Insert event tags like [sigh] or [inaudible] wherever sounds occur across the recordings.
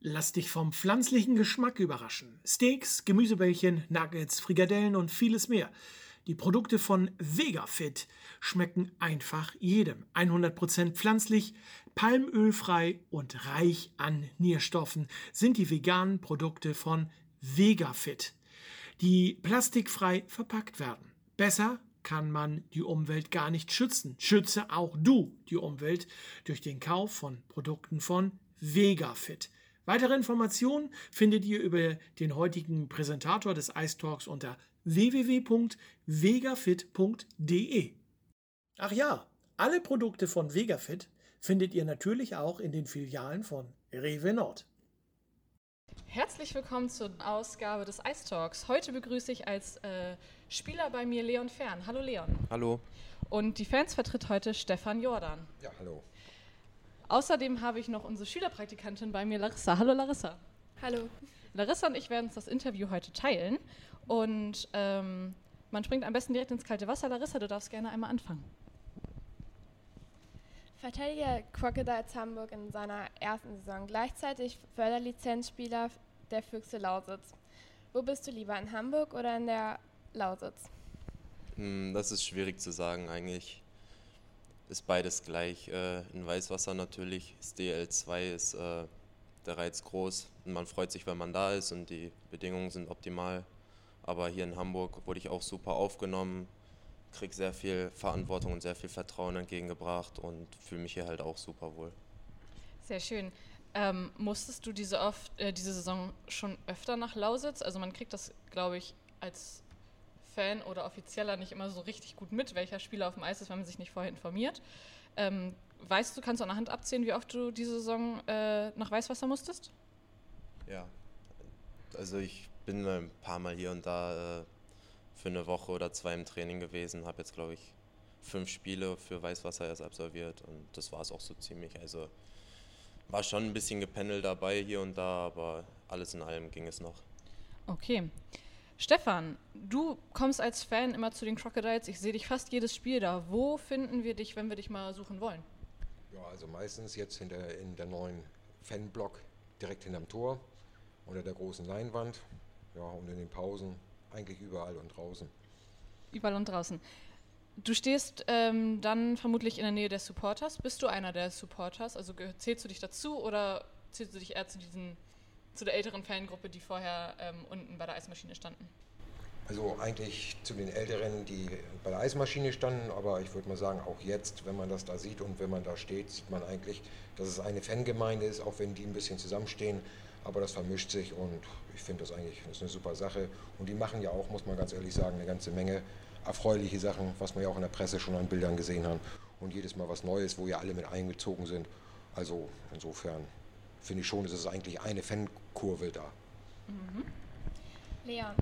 Lass dich vom pflanzlichen Geschmack überraschen. Steaks, Gemüsebällchen, Nuggets, Frikadellen und vieles mehr. Die Produkte von VegaFit schmecken einfach jedem. 100% pflanzlich, palmölfrei und reich an Nährstoffen sind die veganen Produkte von VegaFit, die plastikfrei verpackt werden. Besser kann man die Umwelt gar nicht schützen. Schütze auch du die Umwelt durch den Kauf von Produkten von VegaFit. Weitere Informationen findet ihr über den heutigen Präsentator des Ice Talks unter www.vegafit.de. Ach ja, alle Produkte von Vegafit findet ihr natürlich auch in den Filialen von Rewe Nord. Herzlich willkommen zur Ausgabe des Ice Talks. Heute begrüße ich als äh, Spieler bei mir Leon Fern. Hallo Leon. Hallo. Und die Fans vertritt heute Stefan Jordan. Ja, hallo. Außerdem habe ich noch unsere Schülerpraktikantin bei mir, Larissa. Hallo Larissa. Hallo. Larissa und ich werden uns das Interview heute teilen. Und ähm, man springt am besten direkt ins kalte Wasser. Larissa, du darfst gerne einmal anfangen. Verteidiger Crocodiles Hamburg in seiner ersten Saison, gleichzeitig Förderlizenzspieler der Füchse Lausitz. Wo bist du lieber, in Hamburg oder in der Lausitz? Hm, das ist schwierig zu sagen eigentlich ist beides gleich. Äh, in Weißwasser natürlich, das DL2 ist äh, der Reiz groß und man freut sich, wenn man da ist und die Bedingungen sind optimal. Aber hier in Hamburg wurde ich auch super aufgenommen, kriege sehr viel Verantwortung und sehr viel Vertrauen entgegengebracht und fühle mich hier halt auch super wohl. Sehr schön. Ähm, musstest du diese, oft, äh, diese Saison schon öfter nach Lausitz? Also man kriegt das, glaube ich, als Fan oder Offizieller nicht immer so richtig gut mit, welcher Spieler auf dem Eis ist, wenn man sich nicht vorher informiert. Ähm, weißt du, kannst du an der Hand abzählen, wie oft du diese Saison äh, nach Weißwasser musstest? Ja, also ich bin ein paar Mal hier und da äh, für eine Woche oder zwei im Training gewesen, habe jetzt glaube ich fünf Spiele für Weißwasser erst absolviert und das war es auch so ziemlich. Also war schon ein bisschen gependelt dabei hier und da, aber alles in allem ging es noch. Okay. Stefan, du kommst als Fan immer zu den Crocodiles. Ich sehe dich fast jedes Spiel da. Wo finden wir dich, wenn wir dich mal suchen wollen? Ja, also meistens jetzt hinter, in der neuen Fanblock direkt hinterm Tor, unter der großen Leinwand. Ja, und in den Pausen eigentlich überall und draußen. Überall und draußen. Du stehst ähm, dann vermutlich in der Nähe der Supporters. Bist du einer der Supporters? Also zählst du dich dazu oder zählst du dich eher zu diesen zu der älteren Fangruppe, die vorher ähm, unten bei der Eismaschine standen? Also eigentlich zu den Älteren, die bei der Eismaschine standen, aber ich würde mal sagen, auch jetzt, wenn man das da sieht und wenn man da steht, sieht man eigentlich, dass es eine Fangemeinde ist, auch wenn die ein bisschen zusammenstehen, aber das vermischt sich und ich finde das eigentlich das ist eine super Sache und die machen ja auch, muss man ganz ehrlich sagen, eine ganze Menge erfreuliche Sachen, was man ja auch in der Presse schon an Bildern gesehen hat und jedes Mal was Neues, wo ja alle mit eingezogen sind. Also insofern finde ich schon, es ist eigentlich eine Fankurve da. Mhm. Leon,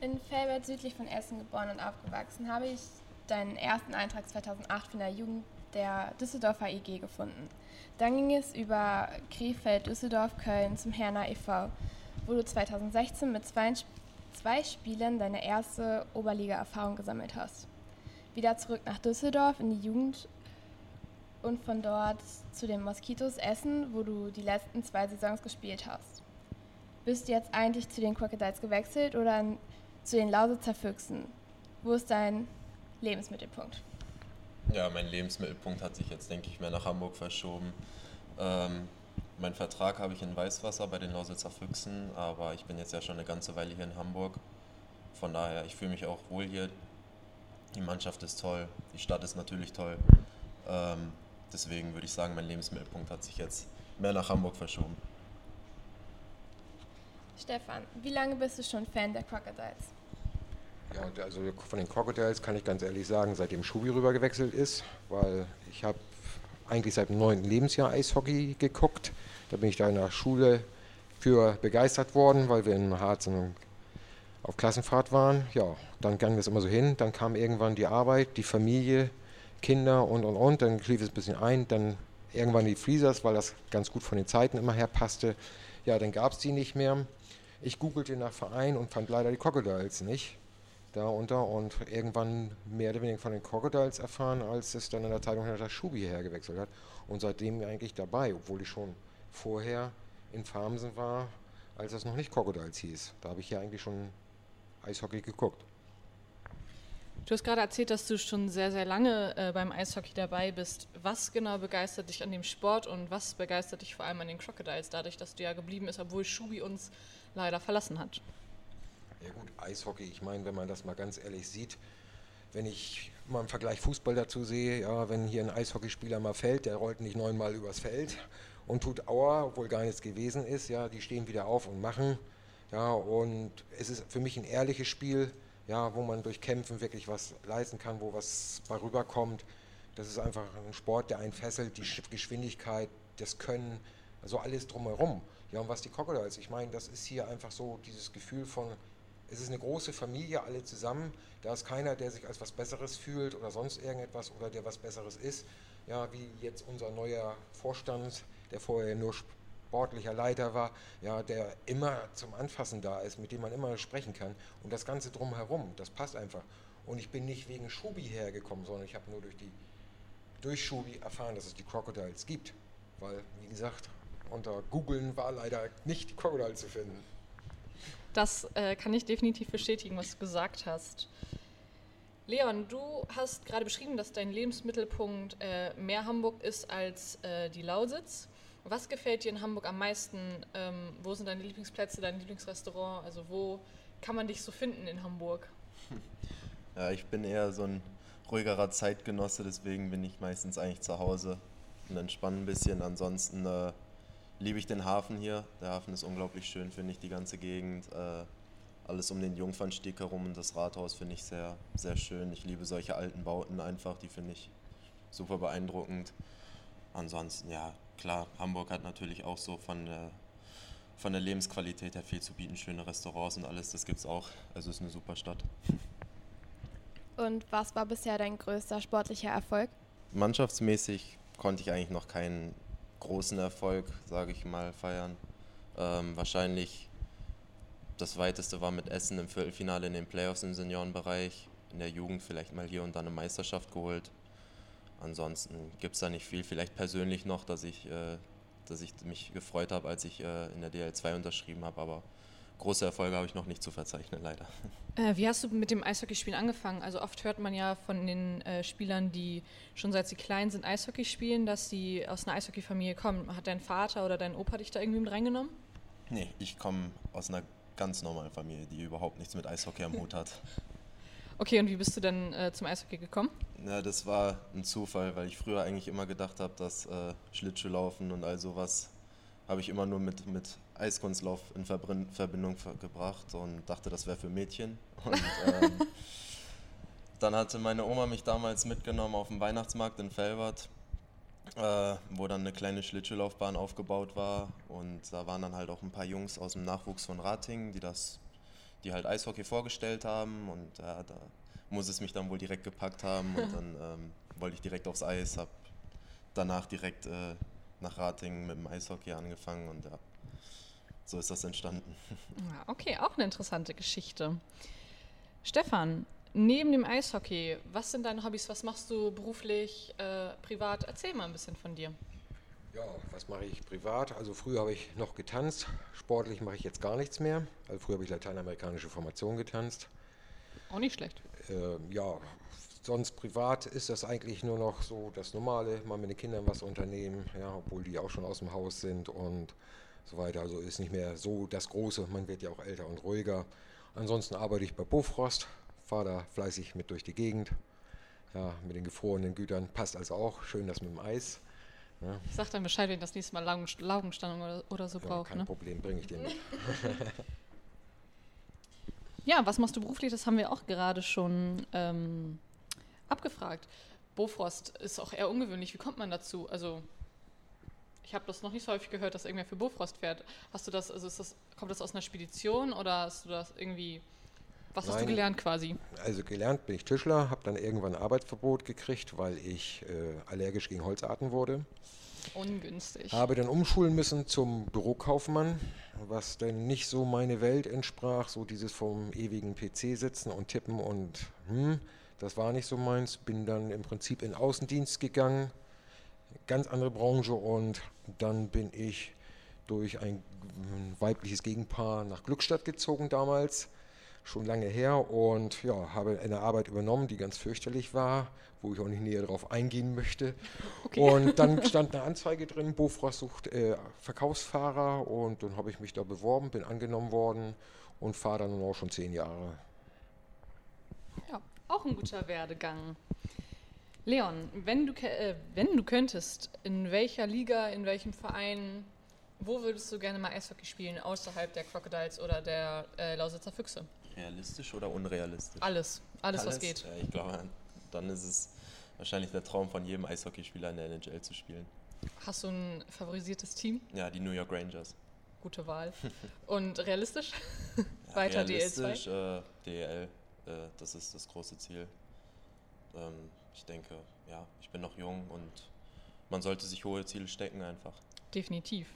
in Felbert südlich von Essen geboren und aufgewachsen, habe ich deinen ersten Eintrag 2008 von der Jugend der Düsseldorfer IG gefunden. Dann ging es über Krefeld, Düsseldorf, Köln zum Herner e.V., wo du 2016 mit zwei, zwei Spielen deine erste Oberliga-Erfahrung gesammelt hast. Wieder zurück nach Düsseldorf in die Jugend und von dort zu den Moskitos Essen, wo du die letzten zwei Saisons gespielt hast. Bist du jetzt eigentlich zu den Crocodiles gewechselt oder zu den Lausitzer Füchsen? Wo ist dein Lebensmittelpunkt? Ja, mein Lebensmittelpunkt hat sich jetzt, denke ich, mehr nach Hamburg verschoben. Ähm, mein Vertrag habe ich in Weißwasser bei den Lausitzer Füchsen, aber ich bin jetzt ja schon eine ganze Weile hier in Hamburg. Von daher, ich fühle mich auch wohl hier. Die Mannschaft ist toll, die Stadt ist natürlich toll. Ähm, deswegen würde ich sagen, mein Lebensmittelpunkt hat sich jetzt mehr nach Hamburg verschoben. Stefan, wie lange bist du schon Fan der Crocodiles? Ja, also von den Crocodiles kann ich ganz ehrlich sagen, seitdem Schubi rüber gewechselt ist, weil ich habe eigentlich seit dem neunten Lebensjahr Eishockey geguckt. Da bin ich da in der Schule für begeistert worden, weil wir in Harz auf Klassenfahrt waren. Ja, dann ging das immer so hin. Dann kam irgendwann die Arbeit, die Familie, Kinder und und und. Dann schlief es ein bisschen ein. Dann irgendwann die Freezers, weil das ganz gut von den Zeiten immer her passte. Ja, dann gab es die nicht mehr. Ich googelte nach Verein und fand leider die Crocodiles nicht da unter und irgendwann mehr oder weniger von den Crocodiles erfahren, als es dann in der Zeitung der Schubi hergewechselt hat. Und seitdem eigentlich dabei, obwohl ich schon vorher in Farmsen war, als es noch nicht Crocodiles hieß. Da habe ich ja eigentlich schon Eishockey geguckt. Du hast gerade erzählt, dass du schon sehr, sehr lange äh, beim Eishockey dabei bist. Was genau begeistert dich an dem Sport und was begeistert dich vor allem an den Crocodiles, dadurch, dass du ja geblieben bist, obwohl Schubi uns leider verlassen hat? Ja gut, Eishockey, ich meine, wenn man das mal ganz ehrlich sieht, wenn ich mal im Vergleich Fußball dazu sehe, ja, wenn hier ein Eishockeyspieler mal fällt, der rollt nicht neunmal übers Feld und tut Aua, obwohl gar nichts gewesen ist, ja, die stehen wieder auf und machen, ja, und es ist für mich ein ehrliches Spiel, ja, wo man durch Kämpfen wirklich was leisten kann, wo was bei rüberkommt. Das ist einfach ein Sport, der einen fesselt, die Geschwindigkeit, das Können, also alles drumherum. Ja, und was die Crocodiles, ich meine, das ist hier einfach so dieses Gefühl von, es ist eine große Familie, alle zusammen. Da ist keiner, der sich als was Besseres fühlt oder sonst irgendetwas oder der was Besseres ist. Ja, wie jetzt unser neuer Vorstand, der vorher nur sportlicher Leiter war, ja, der immer zum Anfassen da ist, mit dem man immer sprechen kann. Und das Ganze drumherum, das passt einfach. Und ich bin nicht wegen Schubi hergekommen, sondern ich habe nur durch, die, durch Schubi erfahren, dass es die Crocodiles gibt. Weil, wie gesagt, unter Googlen war leider nicht die Crocodile zu finden. Das äh, kann ich definitiv bestätigen, was du gesagt hast. Leon, du hast gerade beschrieben, dass dein Lebensmittelpunkt äh, mehr Hamburg ist als äh, die Lausitz. Was gefällt dir in Hamburg am meisten? Ähm, wo sind deine Lieblingsplätze, dein Lieblingsrestaurant? Also wo kann man dich so finden in Hamburg? [laughs] Ja, ich bin eher so ein ruhigerer Zeitgenosse, deswegen bin ich meistens eigentlich zu Hause und entspanne ein bisschen. Ansonsten äh, liebe ich den Hafen hier. Der Hafen ist unglaublich schön, finde ich, die ganze Gegend. Äh, alles um den Jungfernstieg herum und das Rathaus finde ich sehr, sehr schön. Ich liebe solche alten Bauten einfach, die finde ich super beeindruckend. Ansonsten, ja, klar, Hamburg hat natürlich auch so von der, von der Lebensqualität her viel zu bieten, schöne Restaurants und alles, das gibt es auch. Also es ist eine super Stadt. Und was war bisher dein größter sportlicher Erfolg? Mannschaftsmäßig konnte ich eigentlich noch keinen großen Erfolg, sage ich mal, feiern. Ähm, wahrscheinlich das weiteste war mit Essen im Viertelfinale in den Playoffs im Seniorenbereich. In der Jugend vielleicht mal hier und da eine Meisterschaft geholt. Ansonsten gibt es da nicht viel. Vielleicht persönlich noch, dass ich, äh, dass ich mich gefreut habe, als ich äh, in der DL2 unterschrieben habe, aber große Erfolge habe ich noch nicht zu verzeichnen, leider. [laughs] Äh, wie hast du mit dem Eishockeyspielen angefangen? Also oft hört man ja von den äh, Spielern, die schon seit sie klein sind Eishockey spielen, dass sie aus einer Eishockeyfamilie kommen. Hat dein Vater oder dein Opa dich da irgendwie mit reingenommen? Nee, ich komme aus einer ganz normalen Familie, die überhaupt nichts mit Eishockey am Hut hat. [laughs] Okay, und wie bist du denn äh, zum Eishockey gekommen? Ja, das war ein Zufall, weil ich früher eigentlich immer gedacht habe, dass äh, Schlittschuhlaufen und all sowas habe ich immer nur mit, mit Eiskunstlauf in Verbindung gebracht und dachte, das wäre für Mädchen. Und ähm, [laughs] dann hatte meine Oma mich damals mitgenommen auf den Weihnachtsmarkt in Felbert, äh, wo dann eine kleine Schlittschuhlaufbahn aufgebaut war. Und da waren dann halt auch ein paar Jungs aus dem Nachwuchs von Ratingen, die das die halt Eishockey vorgestellt haben und äh, da muss es mich dann wohl direkt gepackt haben und [laughs] dann ähm, wollte ich direkt aufs Eis, habe danach direkt äh, nach Ratingen mit dem Eishockey angefangen und ja, so ist das entstanden. [laughs] Ja, okay, auch eine interessante Geschichte. Stefan, neben dem Eishockey, was sind deine Hobbys? Was machst du beruflich, äh, privat? Erzähl mal ein bisschen von dir. Ja, was mache ich privat? Also früher habe ich noch getanzt. Sportlich mache ich jetzt gar nichts mehr. Also früher habe ich lateinamerikanische Formation getanzt. Auch nicht schlecht. Äh, ja, sonst privat ist das eigentlich nur noch so das Normale, mal mit den Kindern was unternehmen, ja, obwohl die auch schon aus dem Haus sind und so weiter. Also ist nicht mehr so das Große, man wird ja auch älter und ruhiger. Ansonsten arbeite ich bei Bofrost, fahre da fleißig mit durch die Gegend. Ja, mit den gefrorenen Gütern passt also auch. Schön das mit dem Eis. Ja. Ich sag dann Bescheid, wenn ich das nächste Mal Laugenstangen oder, oder so ja, brauche. Kein ne? Problem, bringe ich dir mit. [laughs] ja, was machst du beruflich? Das haben wir auch gerade schon ähm, abgefragt. Bofrost ist auch eher ungewöhnlich. Wie kommt man dazu? Also ich habe das noch nicht so häufig gehört, dass irgendwer für Bofrost fährt. Hast du das, also das, kommt das aus einer Spedition oder hast du das irgendwie, was Nein, hast du gelernt quasi? Also gelernt bin ich Tischler, habe dann irgendwann ein Arbeitsverbot gekriegt, weil ich äh, allergisch gegen Holzarten wurde. Ungünstig. Habe dann umschulen müssen zum Bürokaufmann, was dann nicht so meine Welt entsprach, so dieses vom ewigen PC sitzen und tippen und hm, das war nicht so meins. Bin dann im Prinzip in Außendienst gegangen, ganz andere Branche und dann bin ich durch ein weibliches Gegenpaar nach Glückstadt gezogen damals, schon lange her und ja, habe eine Arbeit übernommen, die ganz fürchterlich war, wo ich auch nicht näher darauf eingehen möchte. Okay. Und dann [laughs] stand eine Anzeige drin, Bofrost sucht äh, Verkaufsfahrer und dann habe ich mich da beworben, bin angenommen worden und fahre dann nun auch schon zehn Jahre. Ja, auch ein guter Werdegang. Leon, wenn du, äh, wenn du könntest, in welcher Liga, in welchem Verein, wo würdest du gerne mal Eishockey spielen, außerhalb der Crocodiles oder der äh, Lausitzer Füchse? Realistisch oder unrealistisch? Alles, alles, alles? was geht. Ja, ich glaube, dann ist es wahrscheinlich der Traum von jedem Eishockeyspieler in der NHL zu spielen. Hast du ein favorisiertes Team? Ja, die New York Rangers. Gute Wahl. [laughs] Und realistisch? Ja, [laughs] Weiter realistisch, DL2? Äh, DL, äh, das ist das große Ziel. Ähm, ich denke, ja, ich bin noch jung und man sollte sich hohe Ziele stecken einfach. Definitiv.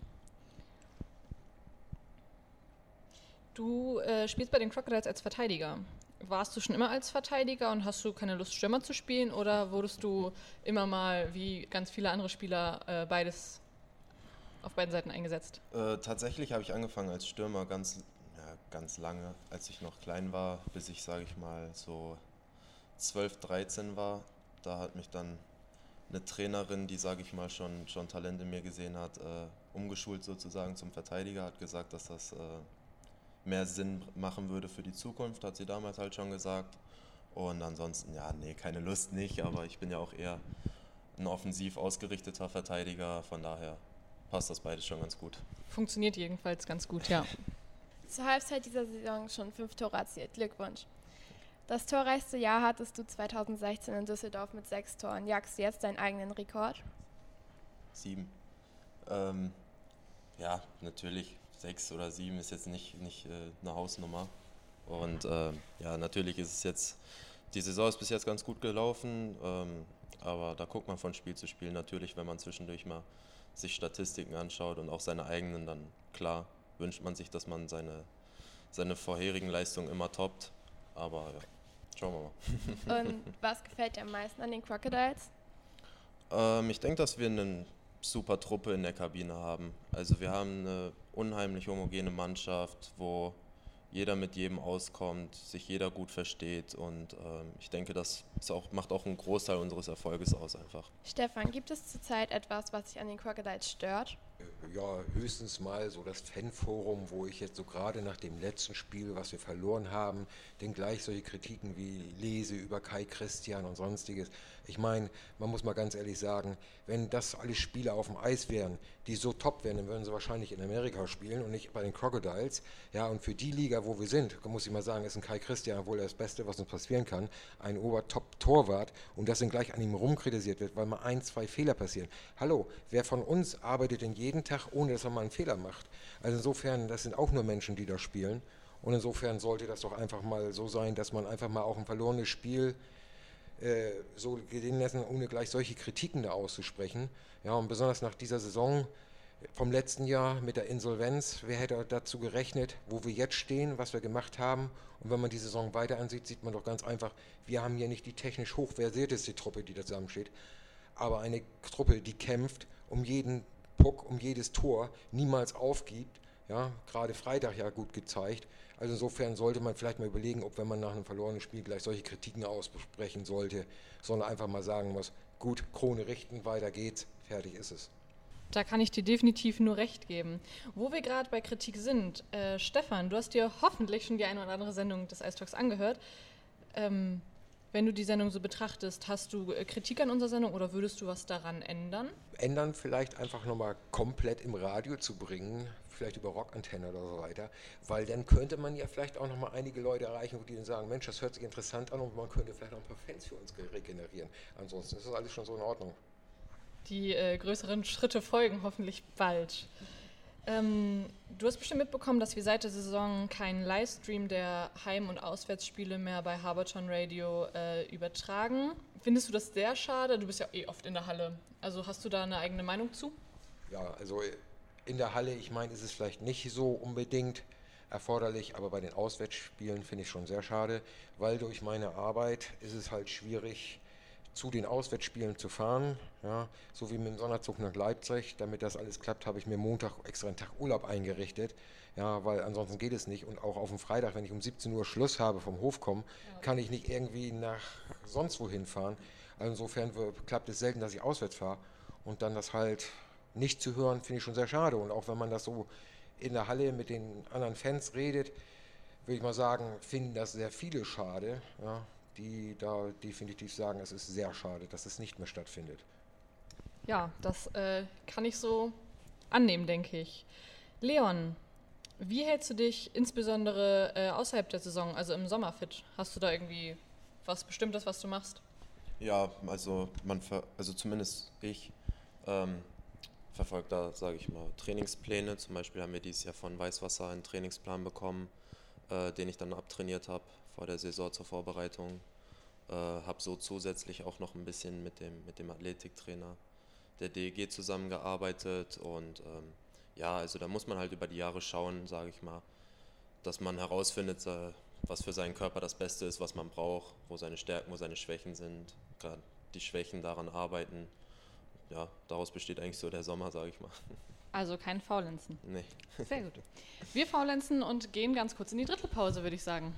Du äh, spielst bei den Crocodiles als Verteidiger. Warst du schon immer als Verteidiger und hast du keine Lust, Stürmer zu spielen oder wurdest du immer mal, wie ganz viele andere Spieler, äh, beides auf beiden Seiten eingesetzt? Äh, tatsächlich habe ich angefangen als Stürmer ganz, ja, ganz lange, als ich noch klein war, bis ich, sage ich mal, so 12, 13 war da hat mich dann eine Trainerin, die, sage ich mal, schon, schon Talent in mir gesehen hat, äh, umgeschult sozusagen zum Verteidiger, hat gesagt, dass das äh, mehr Sinn machen würde für die Zukunft, hat sie damals halt schon gesagt. Und ansonsten, ja, nee, keine Lust nicht, aber ich bin ja auch eher ein offensiv ausgerichteter Verteidiger, von daher passt das beides schon ganz gut. Funktioniert jedenfalls ganz gut, ja. [laughs] Zur Halbzeit dieser Saison schon fünf Tore erzielt. Glückwunsch. Das torreichste Jahr hattest du 2016 in Düsseldorf mit sechs Toren. Jagst du jetzt deinen eigenen Rekord? Sieben. Ähm, ja, natürlich. Sechs oder sieben ist jetzt nicht, nicht äh, eine Hausnummer. Und äh, ja, natürlich ist es jetzt, die Saison ist bis jetzt ganz gut gelaufen, ähm, aber da guckt man von Spiel zu Spiel natürlich, wenn man zwischendurch mal sich Statistiken anschaut und auch seine eigenen, dann klar wünscht man sich, dass man seine, seine vorherigen Leistungen immer toppt. Aber ja. Schauen wir mal. [laughs] Und was gefällt dir am meisten an den Crocodiles? Ähm, ich denke, dass wir eine super Truppe in der Kabine haben. Also wir haben eine unheimlich homogene Mannschaft, wo jeder mit jedem auskommt, sich jeder gut versteht und ähm, ich denke, das auch, macht auch einen Großteil unseres Erfolges aus einfach. Stefan, gibt es zurzeit etwas, was dich an den Crocodiles stört? Ja, höchstens mal so das Fanforum, wo ich jetzt so gerade nach dem letzten Spiel, was wir verloren haben, denn gleich solche Kritiken wie lese über Kai Christian und sonstiges. Ich meine, man muss mal ganz ehrlich sagen, wenn das alle Spiele auf dem Eis wären, die so top wären, dann würden sie wahrscheinlich in Amerika spielen und nicht bei den Crocodiles. Ja, und für die Liga, wo wir sind, muss ich mal sagen, ist ein Kai Christian wohl das Beste, was uns passieren kann. Ein Obertop-Torwart und das dann gleich an ihm rumkritisiert wird, weil mal ein, zwei Fehler passieren. Hallo, wer von uns arbeitet denn jeden Tag, ohne dass er mal einen Fehler macht? Also insofern, das sind auch nur Menschen, die da spielen. Und insofern sollte das doch einfach mal so sein, dass man einfach mal auch ein verlorenes Spiel äh, so gehen lassen, ohne gleich solche Kritiken da auszusprechen. Ja, und besonders nach dieser Saison vom letzten Jahr mit der Insolvenz, wer hätte dazu gerechnet, wo wir jetzt stehen, was wir gemacht haben. Und wenn man die Saison weiter ansieht, sieht man doch ganz einfach, wir haben hier nicht die technisch hochversierteste Truppe, die da zusammensteht, aber eine Truppe, die kämpft um jeden Puck, um jedes Tor, niemals aufgibt. Ja, gerade Freitag ja gut gezeigt. Also insofern sollte man vielleicht mal überlegen, ob wenn man nach einem verlorenen Spiel gleich solche Kritiken aussprechen sollte, sondern einfach mal sagen muss, gut, Krone richten, weiter geht's, fertig ist es. Da kann ich dir definitiv nur recht geben. Wo wir gerade bei Kritik sind, äh, Stefan, du hast dir hoffentlich schon die eine oder andere Sendung des Ice Talks angehört. Ähm, wenn du die Sendung so betrachtest, hast du äh, Kritik an unserer Sendung oder würdest du was daran ändern? Ändern vielleicht einfach nochmal komplett im Radio zu bringen, vielleicht über Rockantenne oder so weiter, weil dann könnte man ja vielleicht auch nochmal einige Leute erreichen, die dann sagen, Mensch, das hört sich interessant an und man könnte vielleicht auch ein paar Fans für uns regenerieren. Ansonsten ist das alles schon so in Ordnung. Die äh, größeren Schritte folgen hoffentlich bald. Ähm, du hast bestimmt mitbekommen, dass wir seit der Saison keinen Livestream der Heim- und Auswärtsspiele mehr bei Haberton Radio äh, übertragen. Findest du das sehr schade? Du bist ja eh oft in der Halle. Also hast du da eine eigene Meinung zu? Ja, also in der Halle, ich meine, ist es vielleicht nicht so unbedingt erforderlich, aber bei den Auswärtsspielen finde ich schon sehr schade, weil durch meine Arbeit ist es halt schwierig, zu den Auswärtsspielen zu fahren. Ja, so wie mit dem Sonderzug nach Leipzig. Damit das alles klappt, habe ich mir Montag extra einen Tag Urlaub eingerichtet. Ja, weil ansonsten geht es nicht. Und auch auf dem Freitag, wenn ich um 17 Uhr Schluss habe vom Hof kommen, ja. kann ich nicht irgendwie nach sonst wohin fahren. Also insofern klappt es selten, dass ich auswärts fahre. Und dann das halt nicht zu hören, finde ich schon sehr schade. Und auch wenn man das so in der Halle mit den anderen Fans redet, würde ich mal sagen, finden das sehr viele schade. Ja, die da definitiv sagen, es ist sehr schade, dass es nicht mehr stattfindet. Ja, das äh, kann ich so annehmen, denke ich. Leon, wie hältst du dich insbesondere äh, außerhalb der Saison, also im Sommer fit? Hast du da irgendwie was Bestimmtes, was du machst? Ja, also man, also zumindest ich ähm, verfolge da, sage ich mal, Trainingspläne. Zum Beispiel haben wir dieses Jahr von Weißwasser einen Trainingsplan bekommen, äh, den ich dann abtrainiert habe vor der Saison zur Vorbereitung. Äh, habe so zusätzlich auch noch ein bisschen mit dem, mit dem Athletiktrainer der DEG zusammengearbeitet und ähm, ja, also da muss man halt über die Jahre schauen, sage ich mal, dass man herausfindet, äh, was für seinen Körper das Beste ist, was man braucht, wo seine Stärken, wo seine Schwächen sind, gerade die Schwächen daran arbeiten. Ja, daraus besteht eigentlich so der Sommer, sage ich mal. [laughs] Also kein Faulenzen. Nee. Sehr gut. Wir faulenzen und gehen ganz kurz in die Drittelpause, würde ich sagen.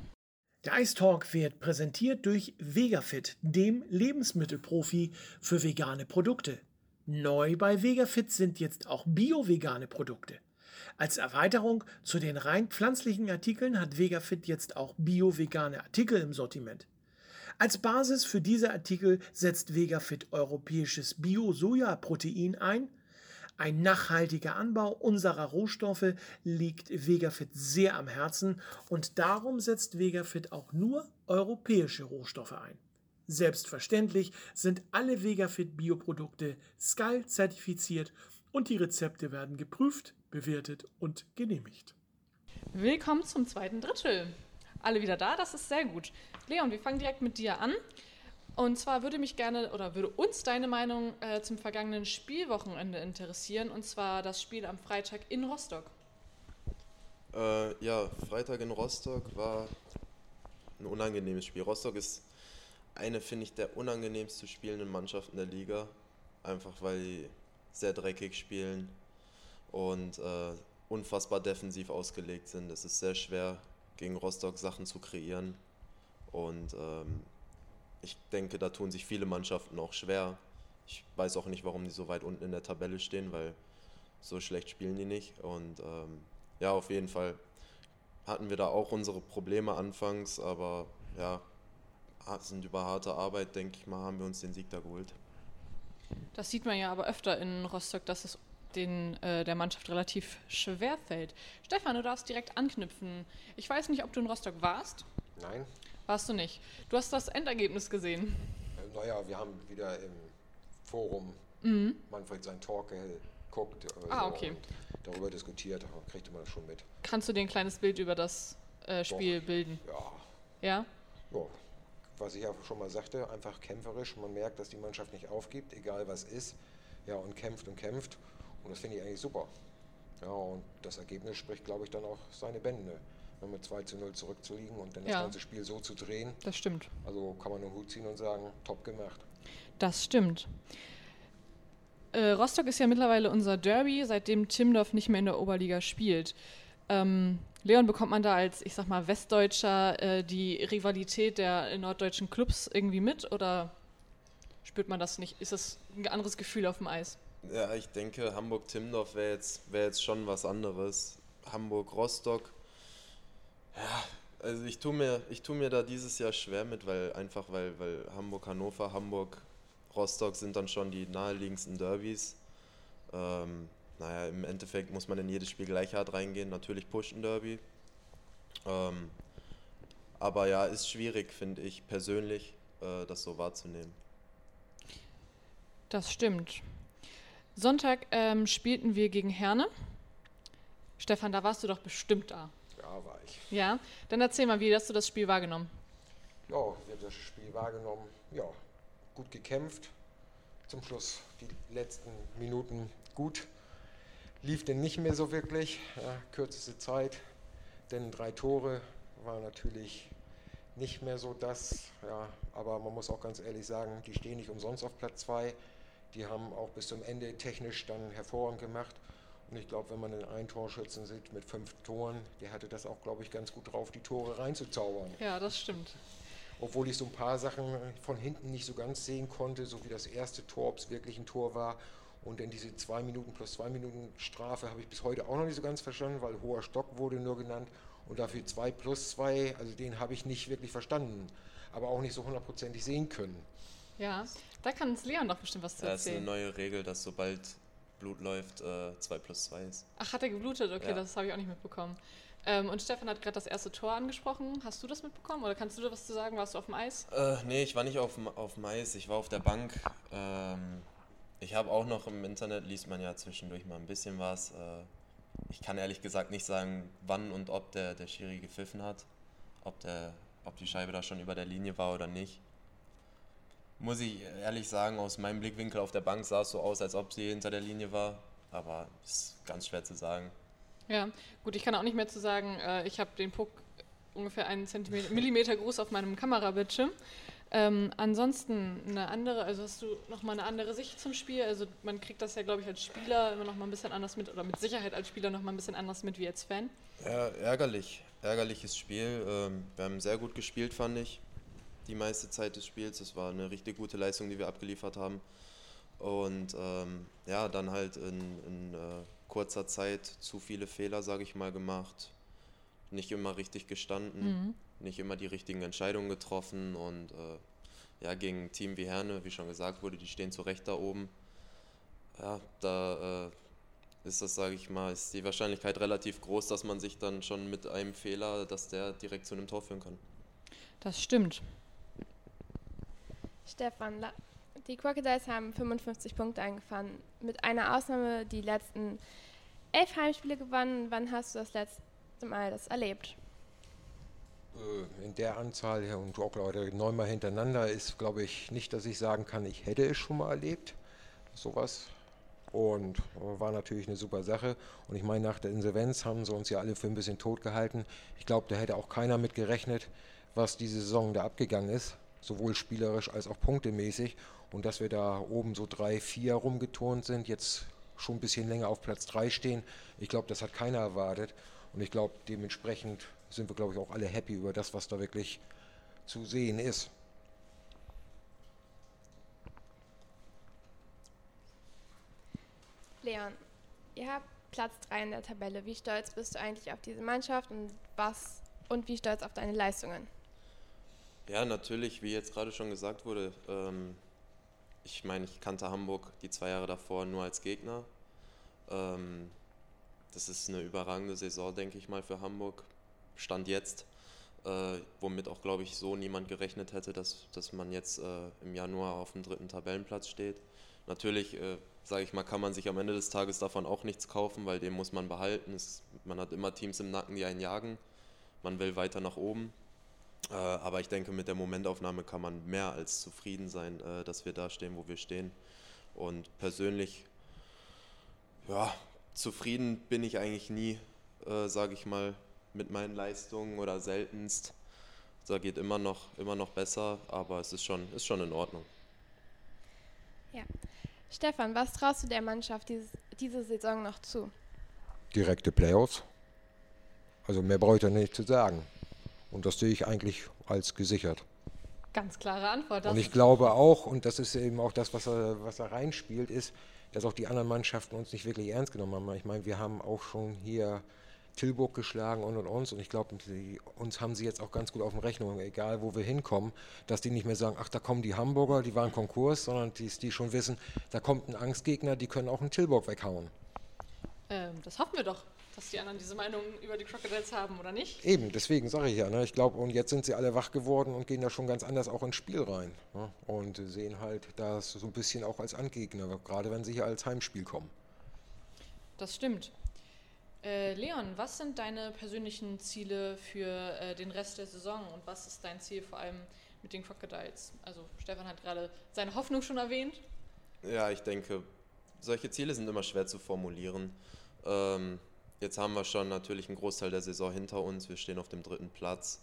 Der Ice Talk wird präsentiert durch Vegafit, dem Lebensmittelprofi für vegane Produkte. Neu bei Vegafit sind jetzt auch bio-vegane Produkte. Als Erweiterung zu den rein pflanzlichen Artikeln hat Vegafit jetzt auch bio-vegane Artikel im Sortiment. Als Basis für diese Artikel setzt Vegafit europäisches Bio-Soja-Protein ein ein nachhaltiger Anbau unserer Rohstoffe liegt Vegafit sehr am Herzen und darum setzt Vegafit auch nur europäische Rohstoffe ein. Selbstverständlich sind alle Vegafit Bioprodukte Sky zertifiziert und die Rezepte werden geprüft, bewertet und genehmigt. Willkommen zum zweiten Drittel. Alle wieder da, das ist sehr gut. Leon, wir fangen direkt mit dir an. Und zwar würde mich gerne oder würde uns deine Meinung äh, zum vergangenen Spielwochenende interessieren, und zwar das Spiel am Freitag in Rostock. Äh, ja, Freitag in Rostock war ein unangenehmes Spiel. Rostock ist eine, finde ich, der unangenehmsten spielenden Mannschaften der Liga, einfach weil sie sehr dreckig spielen und äh, unfassbar defensiv ausgelegt sind. Es ist sehr schwer, gegen Rostock Sachen zu kreieren und ähm, ich denke, da tun sich viele Mannschaften auch schwer. Ich weiß auch nicht, warum die so weit unten in der Tabelle stehen, weil so schlecht spielen die nicht. Und ähm, ja, auf jeden Fall hatten wir da auch unsere Probleme anfangs, aber ja, sind über harte Arbeit, denke ich mal, haben wir uns den Sieg da geholt. Das sieht man ja aber öfter in Rostock, dass es den, äh, der Mannschaft relativ schwer fällt. Stefan, du darfst direkt anknüpfen. Ich weiß nicht, ob du in Rostock warst. Nein. Warst du nicht. Du hast das Endergebnis gesehen. Äh, naja, wir haben wieder im Forum mhm. Manfred sein Talk geguckt. Äh, ah, okay. darüber diskutiert, kriegte man das schon mit. Kannst du dir ein kleines Bild über das äh, Spiel Doch. bilden? Ja. Ja? Ja. Was ich ja schon mal sagte, einfach kämpferisch. Man merkt, dass die Mannschaft nicht aufgibt, egal was ist. Ja, und kämpft und kämpft. Und das finde ich eigentlich super. Ja, und das Ergebnis spricht, glaube ich, dann auch seine Bände mit 2 zu 0 zurückzuliegen und dann das ja. ganze Spiel so zu drehen. Das stimmt. Also kann man nur Hut ziehen und sagen, top gemacht. Das stimmt. Äh, Rostock ist ja mittlerweile unser Derby, seitdem Timdorf nicht mehr in der Oberliga spielt. Ähm, Leon, bekommt man da als, ich sag mal, Westdeutscher äh, die Rivalität der norddeutschen Clubs irgendwie mit oder spürt man das nicht? Ist das ein anderes Gefühl auf dem Eis? Ja, ich denke, Hamburg-Timdorf wäre jetzt, wär jetzt schon was anderes. Hamburg-Rostock ja, also ich tue mir, tu mir da dieses Jahr schwer mit, weil einfach weil, weil Hamburg, Hannover, Hamburg, Rostock sind dann schon die naheliegendsten Derbys. Ähm, naja, im Endeffekt muss man in jedes Spiel gleich hart reingehen. Natürlich pusht ein Derby. Ähm, aber ja, ist schwierig, finde ich persönlich, äh, das so wahrzunehmen. Das stimmt. Sonntag ähm, spielten wir gegen Herne. Stefan, da warst du doch bestimmt da. Ja, war ich. Ja, dann erzähl mal, wie hast du das Spiel wahrgenommen? Ja, wir haben das Spiel wahrgenommen. Ja, gut gekämpft. Zum Schluss die letzten Minuten gut. Lief denn nicht mehr so wirklich. Ja, kürzeste Zeit. Denn drei Tore war natürlich nicht mehr so das, ja, aber man muss auch ganz ehrlich sagen, die stehen nicht umsonst auf Platz 2. Die haben auch bis zum Ende technisch dann hervorragend gemacht. Und ich glaube, wenn man einen Torschützen sieht mit fünf Toren, der hatte das auch, glaube ich, ganz gut drauf, die Tore reinzuzaubern. Ja, das stimmt. Obwohl ich so ein paar Sachen von hinten nicht so ganz sehen konnte, so wie das erste Tor, ob es wirklich ein Tor war. Und dann diese zwei Minuten plus zwei Minuten Strafe habe ich bis heute auch noch nicht so ganz verstanden, weil hoher Stock wurde nur genannt. Und dafür zwei plus zwei, also den habe ich nicht wirklich verstanden, aber auch nicht so hundertprozentig sehen können. Ja, da kann uns Leon doch bestimmt was zu Ja, es ist eine erzählen. neue Regel, dass sobald Blut läuft, 2 plus 2 ist. Ach, hat er geblutet? Okay, Ja. das habe ich auch nicht mitbekommen. Ähm, und Stefan hat gerade das erste Tor angesprochen. Hast du das mitbekommen oder kannst du da was zu sagen? Warst du auf dem Eis? Äh, nee, ich war nicht auf, dem- auf dem Eis, ich war auf der Bank. Ähm, ich habe auch noch im Internet, liest man ja zwischendurch mal ein bisschen was. Äh, ich kann ehrlich gesagt nicht sagen, wann und ob der, der Schiri gepfiffen hat. Ob, der, ob die Scheibe da schon über der Linie war oder nicht. Muss ich ehrlich sagen, aus meinem Blickwinkel auf der Bank sah es so aus, als ob sie hinter der Linie war. Aber ist ganz schwer zu sagen. Ja, gut, ich kann auch nicht mehr zu sagen. Äh, ich habe den Puck ungefähr einen Zentimeter, Millimeter groß auf meinem Kamerabildschirm. Ähm, ansonsten eine andere, also hast du nochmal eine andere Sicht zum Spiel? Also man kriegt das ja, glaube ich, als Spieler immer nochmal ein bisschen anders mit oder mit Sicherheit als Spieler nochmal ein bisschen anders mit wie als Fan. Ja, ärgerlich. Ärgerliches Spiel. Ähm, wir haben sehr gut gespielt, fand ich. Die meiste Zeit des Spiels. Es war eine richtig gute Leistung, die wir abgeliefert haben. Und ähm, ja, dann halt in, in äh, kurzer Zeit zu viele Fehler, sage ich mal, gemacht. Nicht immer richtig gestanden, nicht immer die richtigen Entscheidungen getroffen. Und äh, ja, gegen ein Team wie Herne, wie schon gesagt wurde, die stehen zu Recht da oben. Ja, da äh, ist das, sage ich mal, ist die Wahrscheinlichkeit relativ groß, dass man sich dann schon mit einem Fehler, dass der direkt zu einem Tor führen kann. Das stimmt. Stefan, die Crocodiles haben 55 Punkte eingefahren. Mit einer Ausnahme die letzten elf Heimspiele gewonnen. Wann hast du das letzte Mal das erlebt? Äh, In der Anzahl ja, und auch Leute neunmal hintereinander ist, glaube ich, nicht, dass ich sagen kann, ich hätte es schon mal erlebt. Sowas. Und äh, war natürlich eine super Sache. Und ich meine, nach der Insolvenz haben sie uns ja alle für ein bisschen tot gehalten. Ich glaube, da hätte auch keiner mit gerechnet, was diese Saison da abgegangen ist. Sowohl spielerisch als auch punktemäßig. Und dass wir da oben so drei, vier rumgeturnt sind, jetzt schon ein bisschen länger auf Platz drei stehen. Ich glaube, das hat keiner erwartet. Und ich glaube, dementsprechend sind wir, glaube ich, auch alle happy über das, was da wirklich zu sehen ist. Leon, ihr habt Platz 3 in der Tabelle. Wie stolz bist du eigentlich auf diese Mannschaft und was und wie stolz auf deine Leistungen? Ja, natürlich, wie jetzt gerade schon gesagt wurde, ähm, ich meine, ich kannte Hamburg die zwei Jahre davor nur als Gegner. Ähm, das ist eine überragende Saison, denke ich mal, für Hamburg. Stand jetzt, äh, womit auch, glaube ich, so niemand gerechnet hätte, dass, dass man jetzt äh, im Januar auf dem dritten Tabellenplatz steht. Natürlich, äh, sage ich mal, kann man sich am Ende des Tages davon auch nichts kaufen, weil den muss man behalten. Es, man hat immer Teams im Nacken, die einen jagen. Man will weiter nach oben. Äh, aber ich denke, mit der Momentaufnahme kann man mehr als zufrieden sein, äh, dass wir da stehen, wo wir stehen. Und persönlich, ja, zufrieden bin ich eigentlich nie, äh, sage ich mal, mit meinen Leistungen oder seltenst. Da geht immer noch, immer noch besser, aber es ist schon, ist schon in Ordnung. Ja. Stefan, was traust du der Mannschaft dieses, diese Saison noch zu? Direkte Playoffs. Also mehr brauche ich da nicht zu sagen. Und das sehe ich eigentlich als gesichert. Ganz klare Antwort. Und ich glaube auch, und das ist eben auch das, was er, was er reinspielt, ist, dass auch die anderen Mannschaften uns nicht wirklich ernst genommen haben. Ich meine, wir haben auch schon hier Tilburg geschlagen und und uns. Und ich glaube, uns haben sie jetzt auch ganz gut auf dem Rechnung, egal wo wir hinkommen, dass die nicht mehr sagen, ach, da kommen die Hamburger, die waren Konkurs, sondern die, die schon wissen, da kommt ein Angstgegner, die können auch einen Tilburg weghauen. ähm, das hoffen wir doch, dass die anderen diese Meinung über die Crocodiles haben, oder nicht? Eben, deswegen sage ich ja, ne, ich glaube, und jetzt sind sie alle wach geworden und gehen da schon ganz anders auch ins Spiel rein. Ne, und sehen halt das so ein bisschen auch als Angegner, gerade wenn sie hier als Heimspiel kommen. Das stimmt. Äh, Leon, was sind deine persönlichen Ziele für äh, den Rest der Saison und was ist dein Ziel vor allem mit den Crocodiles? Also Stefan hat gerade seine Hoffnung schon erwähnt. Ja, ich denke, solche Ziele sind immer schwer zu formulieren. Ähm, jetzt haben wir schon natürlich einen Großteil der Saison hinter uns. Wir stehen auf dem dritten Platz.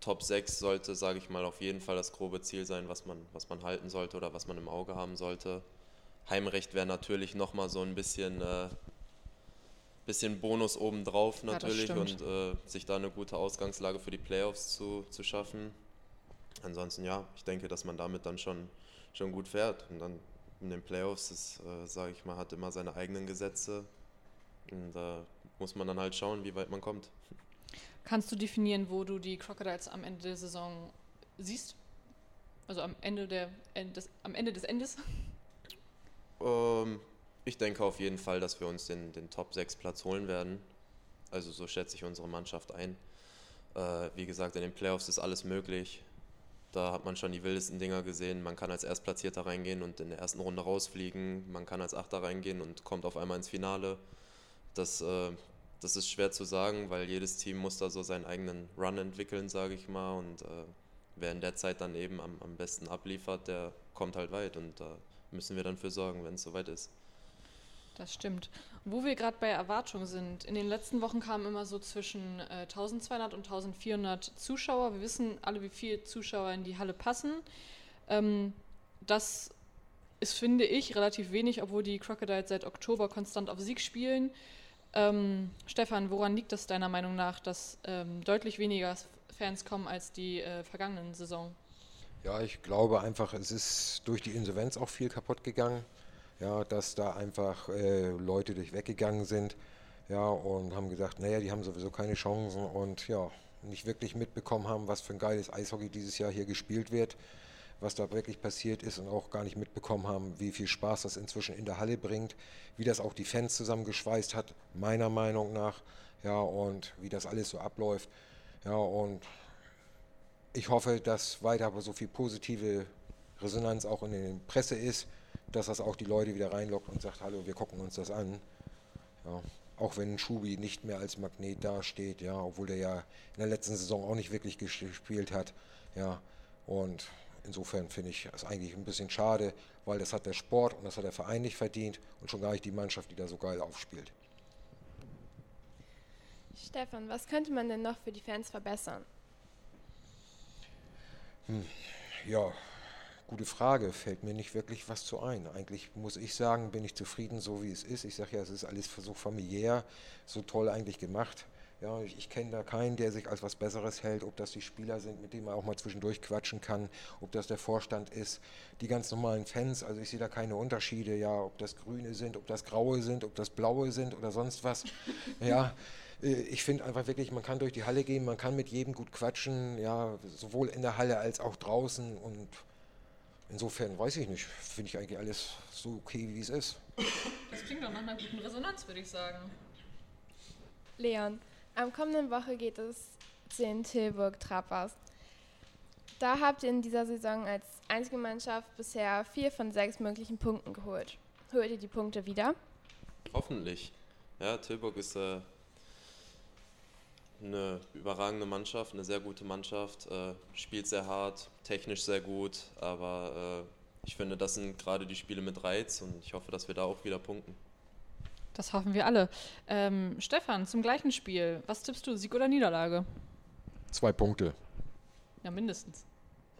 Top 6 sollte, sage ich mal, auf jeden Fall das grobe Ziel sein, was man, was man halten sollte oder was man im Auge haben sollte. Heimrecht wäre natürlich nochmal so ein bisschen, äh, bisschen Bonus obendrauf Ja, natürlich stimmt. und äh, sich da eine gute Ausgangslage für die Playoffs zu, zu schaffen. Ansonsten ja, ich denke, dass man damit dann schon, schon gut fährt. Und dann in den Playoffs ist, äh, sage ich mal, hat immer seine eigenen Gesetze. Und da muss man dann halt schauen, wie weit man kommt. Kannst du definieren, wo du die Crocodiles am Ende der Saison siehst? Also am Ende, der, des, am Ende des Endes? Ähm, ich denke auf jeden Fall, dass wir uns den, den Top 6 Platz holen werden. Also so schätze ich unsere Mannschaft ein. Äh, wie gesagt, in den Playoffs ist alles möglich. Da hat man schon die wildesten Dinger gesehen. Man kann als Erstplatzierter reingehen und in der ersten Runde rausfliegen. Man kann als Achter reingehen und kommt auf einmal ins Finale. Das, äh, das ist schwer zu sagen, weil jedes Team muss da so seinen eigenen Run entwickeln, sage ich mal. Und äh, wer in der Zeit dann eben am, am besten abliefert, der kommt halt weit. Und da müssen wir dann für sorgen, wenn es soweit ist. Das stimmt. Wo wir gerade bei Erwartungen sind, in den letzten Wochen kamen immer so zwischen äh, 1200 und 1400 Zuschauer. Wir wissen alle, wie viele Zuschauer in die Halle passen. Ähm, das ist, finde ich, relativ wenig, obwohl die Crocodiles seit Oktober konstant auf Sieg spielen. Ähm, Stefan, woran liegt das deiner Meinung nach, dass ähm, deutlich weniger Fans kommen als die äh, vergangenen Saison? Ja, ich glaube einfach, es ist durch die Insolvenz auch viel kaputt gegangen. Ja, dass da einfach äh, Leute durch weggegangen sind. Ja, und haben gesagt, naja, die haben sowieso keine Chancen und ja, nicht wirklich mitbekommen haben, was für ein geiles Eishockey dieses Jahr hier gespielt wird, was da wirklich passiert ist und auch gar nicht mitbekommen haben, wie viel Spaß das inzwischen in der Halle bringt, wie das auch die Fans zusammengeschweißt hat, meiner Meinung nach. Ja, und wie das alles so abläuft. Ja, und ich hoffe, dass weiter so viel positive Resonanz auch in der Presse ist, dass das auch die Leute wieder reinlockt und sagt, hallo, wir gucken uns das an. Ja, auch wenn Schubi nicht mehr als Magnet dasteht, ja, obwohl der ja in der letzten Saison auch nicht wirklich gespielt hat. Ja, und insofern finde ich es eigentlich ein bisschen schade, weil das hat der Sport und das hat der Verein nicht verdient und schon gar nicht die Mannschaft, die da so geil aufspielt. Stefan, was könnte man denn noch für die Fans verbessern? Ja, gute Frage. Fällt mir nicht wirklich was zu ein. Eigentlich muss ich sagen, bin ich zufrieden, so wie es ist. Ich sage ja, es ist alles so familiär, so toll eigentlich gemacht. Ja, ich, ich kenne da keinen, der sich als was Besseres hält, ob das die Spieler sind, mit denen man auch mal zwischendurch quatschen kann, ob das der Vorstand ist, die ganz normalen Fans. Also ich sehe da keine Unterschiede, ja, ob das Grüne sind, ob das Graue sind, ob das Blaue sind oder sonst was. [laughs] Ja, äh, ich finde einfach wirklich, man kann durch die Halle gehen, man kann mit jedem gut quatschen, ja, sowohl in der Halle als auch draußen und insofern weiß ich nicht, finde ich eigentlich alles so okay, wie es ist. Das klingt doch nach einer guten Resonanz, würde ich sagen. Leon, am kommenden Woche geht es zu den Tilburg Trappers. Da habt ihr in dieser Saison als einzige Mannschaft bisher vier von sechs möglichen Punkten geholt. Holt ihr die Punkte wieder? Hoffentlich. Ja, Tilburg ist äh, eine überragende Mannschaft, eine sehr gute Mannschaft, äh, spielt sehr hart, technisch sehr gut, aber äh, ich finde, das sind gerade die Spiele mit Reiz und ich hoffe, dass wir da auch wieder punkten. Das hoffen wir alle. Ähm, Stefan, zum gleichen Spiel. Was tippst du, Sieg oder Niederlage? Zwei Punkte. Ja, mindestens.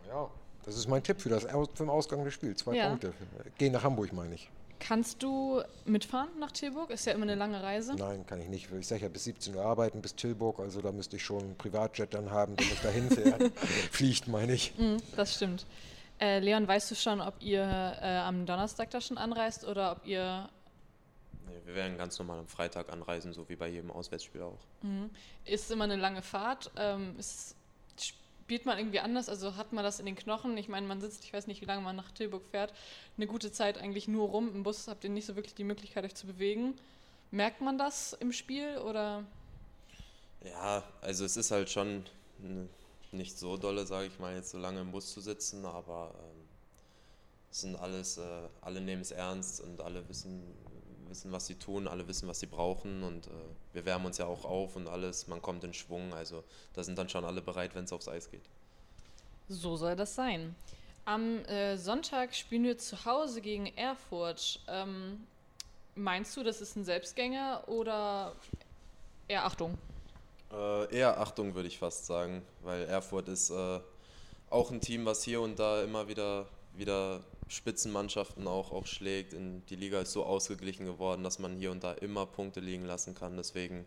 Ja, das ist mein Tipp für, das, für den Ausgang des Spiels. Zwei Ja. Punkte. Gehen nach Hamburg, meine ich. Kannst du mitfahren nach Tilburg? Ist ja immer eine lange Reise. Nein, kann ich nicht. Ich sage ja bis 17 Uhr arbeiten, bis Tilburg. Also da müsste ich schon einen Privatjet dann haben, der mich dahin fährt. [laughs] Fliegt, meine ich. Mhm, das stimmt. Äh, Leon, weißt du schon, ob ihr äh, am Donnerstag da schon anreist oder ob ihr. Wir werden ganz normal am Freitag anreisen, so wie bei jedem Auswärtsspiel auch. Mhm. Ist immer eine lange Fahrt. Ähm, ist, spielt man irgendwie anders? Also hat man das in den Knochen? Ich meine, man sitzt, ich weiß nicht, wie lange man nach Tilburg fährt, eine gute Zeit eigentlich nur rum. Im Bus habt ihr nicht so wirklich die Möglichkeit, euch zu bewegen. Merkt man das im Spiel oder? Ja, also es ist halt schon nicht so dolle, sage ich mal, jetzt so lange im Bus zu sitzen, aber ähm, es sind alles, äh, alle nehmen es ernst und alle wissen, wissen, was sie tun, alle wissen, was sie brauchen und äh, wir wärmen uns ja auch auf und alles, man kommt in Schwung, also da sind dann schon alle bereit, wenn es aufs Eis geht. So soll das sein. Am äh, Sonntag spielen wir zu Hause gegen Erfurt. Ähm, meinst du, das ist ein Selbstgänger oder eher Achtung? Äh, eher Achtung würde ich fast sagen, weil Erfurt ist äh, auch ein Team, was hier und da immer wieder, wieder Spitzenmannschaften auch, auch schlägt. In, die Liga ist so ausgeglichen geworden, dass man hier und da immer Punkte liegen lassen kann. Deswegen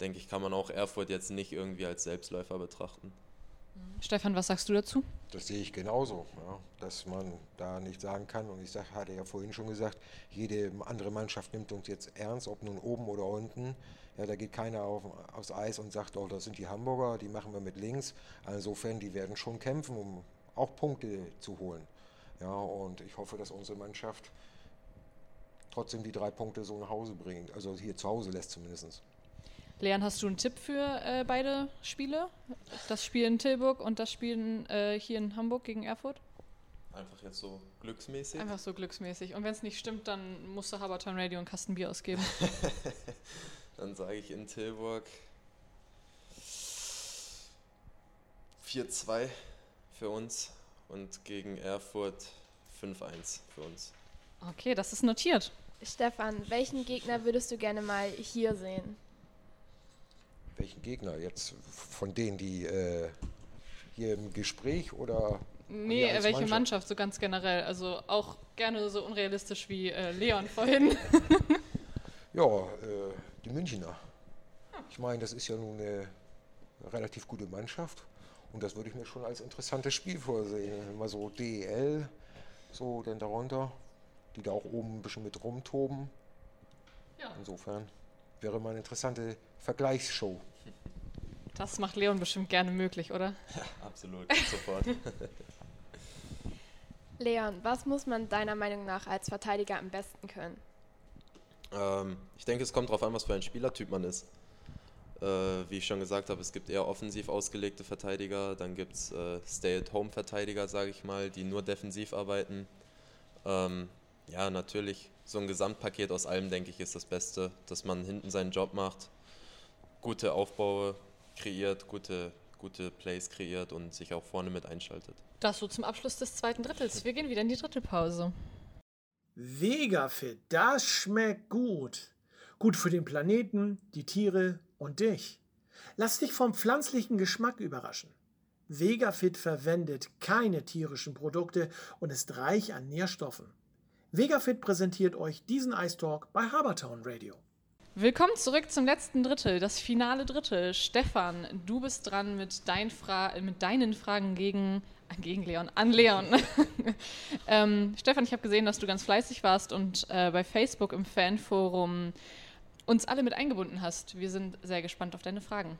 denke ich, kann man auch Erfurt jetzt nicht irgendwie als Selbstläufer betrachten. Stefan, was sagst du dazu? Das sehe ich genauso, ja, dass man da nicht sagen kann. Und ich sag, hatte ja vorhin schon gesagt, jede andere Mannschaft nimmt uns jetzt ernst, ob nun oben oder unten. Ja, da geht keiner auf, aufs Eis und sagt, oh, das sind die Hamburger, die machen wir mit links. Insofern, die werden schon kämpfen, um auch Punkte zu holen. Ja, und ich hoffe, dass unsere Mannschaft trotzdem die drei Punkte so nach Hause bringt. Also hier zu Hause lässt zumindest. Leon, hast du einen Tipp für äh, beide Spiele? Das Spiel in Tilburg und das Spiel äh, hier in Hamburg gegen Erfurt? Einfach jetzt so glücksmäßig? Einfach so glücksmäßig. Und wenn es nicht stimmt, dann musst du Haberton Radio und Kasten Bier ausgeben. [laughs] dann sage ich in Tilburg 4-2 für uns und gegen Erfurt 5-1 für uns. Okay, das ist notiert. Stefan, welchen Gegner würdest du gerne mal hier sehen? Welchen Gegner? Jetzt von denen, die äh, hier im Gespräch oder. Nee, welche Mannschaft? Mannschaft? so ganz generell. Also auch gerne so unrealistisch wie äh, Leon vorhin. [laughs] ja, äh, die Münchner. Ich meine, das ist ja nun eine relativ gute Mannschaft. Und das würde ich mir schon als interessantes Spiel vorsehen. Immer so DEL, so denn darunter, die da auch oben ein bisschen mit rumtoben. Ja. Insofern wäre mal eine interessante Vergleichsshow. Das macht Leon bestimmt gerne möglich, oder? Ja, [laughs] absolut, sofort. [laughs] Leon, was muss man deiner Meinung nach als Verteidiger am besten können? Ähm, ich denke, es kommt darauf an, was für ein Spielertyp man ist. Äh, wie ich schon gesagt habe, es gibt eher offensiv ausgelegte Verteidiger, dann gibt es äh, Stay-at-Home-Verteidiger, sage ich mal, die nur defensiv arbeiten. Ähm, ja, natürlich, so ein Gesamtpaket aus allem, denke ich, ist das Beste, dass man hinten seinen Job macht, gute Aufbaue kreiert, gute, gute Plays kreiert und sich auch vorne mit einschaltet. Das so zum Abschluss des zweiten Drittels. Wir gehen wieder in die dritte Pause. Vegafit, das schmeckt gut. Gut für den Planeten, die Tiere und dich. Lass dich vom pflanzlichen Geschmack überraschen. Vegafit verwendet keine tierischen Produkte und ist reich an Nährstoffen. Vegafit präsentiert euch diesen Ice Talk bei Habertown Radio. Willkommen zurück zum letzten Drittel, das finale Drittel. Stefan, du bist dran mit, dein Fra mit deinen Fragen gegen, äh, gegen Leon, an Leon. [laughs] ähm, Stefan, ich habe gesehen, dass du ganz fleißig warst und äh, bei Facebook im Fanforum uns alle mit eingebunden hast. Wir sind sehr gespannt auf deine Fragen.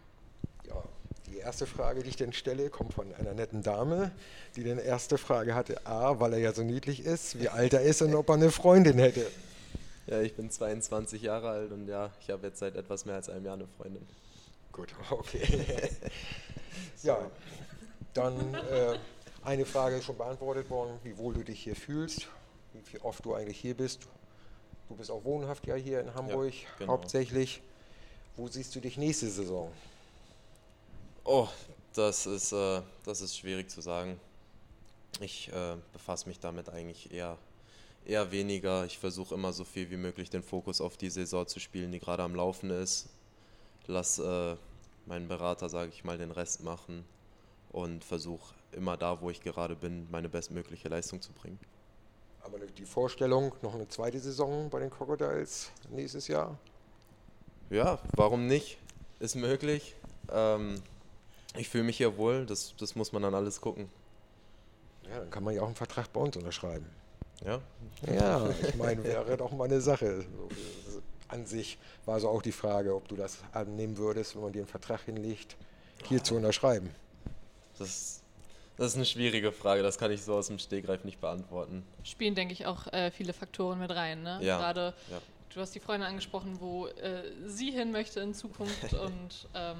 Ja, die erste Frage, die ich denn stelle, kommt von einer netten Dame, die dann erste Frage hatte, A, weil er ja so niedlich ist, wie alt er ist und ob er eine Freundin hätte. Ja, ich bin 22 Jahre alt und ja, ich habe jetzt seit etwas mehr als einem Jahr eine Freundin. Gut, okay. [laughs] ja, dann äh, eine Frage ist schon beantwortet worden, wie wohl du dich hier fühlst, wie oft du eigentlich hier bist. Du bist auch wohnhaft ja hier in Hamburg ja, genau. hauptsächlich. Wo siehst du dich nächste Saison? Oh, das ist, äh, das ist schwierig zu sagen. Ich äh, befasse mich damit eigentlich eher, eher weniger. Ich versuche immer so viel wie möglich den Fokus auf die Saison zu spielen, die gerade am Laufen ist. Lass äh, meinen Berater, sage ich mal, den Rest machen und versuche immer da, wo ich gerade bin, meine bestmögliche Leistung zu bringen. Aber die Vorstellung, noch eine zweite Saison bei den Crocodiles nächstes Jahr? Ja, warum nicht? Ist möglich. Ähm, ich fühle mich hier wohl, das, das muss man dann alles gucken. Ja, dann kann man ja auch einen Vertrag bei uns unterschreiben. Ja? Ja, ich meine, wäre doch mal eine Sache. An sich war so auch die Frage, ob du das annehmen würdest, wenn man dir einen Vertrag hinlegt, hier zu unterschreiben. Das, das ist eine schwierige Frage, das kann ich so aus dem Stegreif nicht beantworten. Spielen, denke ich, auch äh, viele Faktoren mit rein. Ne? Ja. Gerade, ja. du hast die Freundin angesprochen, wo äh, sie hin möchte in Zukunft [laughs] und ähm,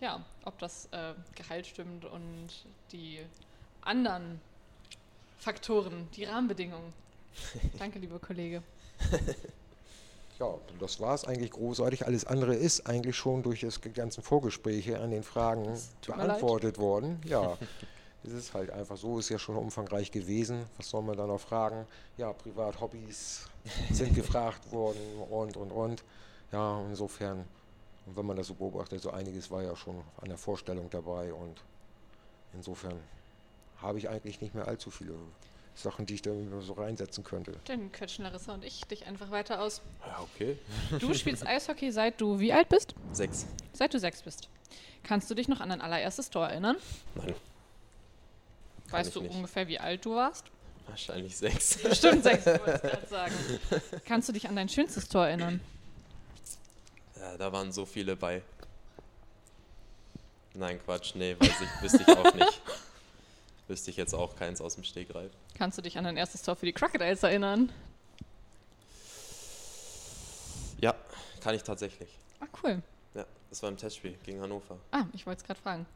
ja, ob das äh, Gehalt stimmt und die anderen Faktoren, die Rahmenbedingungen. [laughs] Danke, lieber Kollege. [laughs] Ja, das war es eigentlich großartig. Alles andere ist eigentlich schon durch das ganzen Vorgespräche an den Fragen beantwortet worden. Ja, [laughs] es ist halt einfach so, ist ja schon umfangreich gewesen. Was soll man da noch fragen? Ja, Privat-Hobbys sind gefragt [laughs] worden und, und, und. Ja, insofern Und wenn man das so beobachtet, so einiges war ja schon an der Vorstellung dabei und insofern habe ich eigentlich nicht mehr allzu viele Sachen, die ich da so reinsetzen könnte. Dann quetschen Larissa und ich dich einfach weiter aus. Ja, okay. Du spielst [laughs] Eishockey seit du wie alt bist? Sechs. Seit du sechs bist. Kannst du dich noch an dein allererstes Tor erinnern? Nein. weißt ich du nicht. ungefähr, wie alt du warst? Wahrscheinlich sechs. [laughs] Stimmt, sechs, wollte ich [laughs] gerade sagen. Kannst du dich an dein schönstes Tor erinnern? Ja, da waren so viele bei. Nein, Quatsch, nee, weiß ich, wüsste ich auch nicht. Wüsste ich jetzt auch keins aus dem Stegreif. Kannst du dich an dein erstes Tor für die Crocodiles erinnern? Ja, kann ich tatsächlich. Ah, cool. Ja, das war im Testspiel gegen Hannover. Ah, ich wollte es gerade fragen.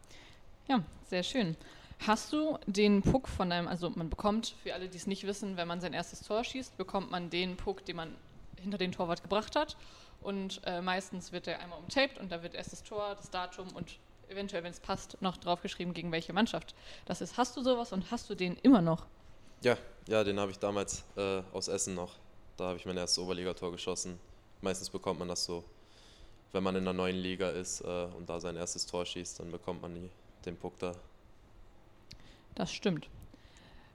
Ja, sehr schön. Hast du den Puck von deinem, also man bekommt, für alle, die es nicht wissen, wenn man sein erstes Tor schießt, bekommt man den Puck, den man hinter den Torwart gebracht hat. Und äh, meistens wird der einmal umtaped und da wird erst das Tor, das Datum und eventuell, wenn es passt, noch draufgeschrieben, gegen welche Mannschaft das ist. Hast du sowas und hast du den immer noch? Ja, ja, den habe ich damals äh, aus Essen noch. Da habe ich mein erstes Oberligator geschossen. Meistens bekommt man das so, wenn man in der neuen Liga ist äh, und da sein erstes Tor schießt, dann bekommt man die, den Puck da. Das stimmt.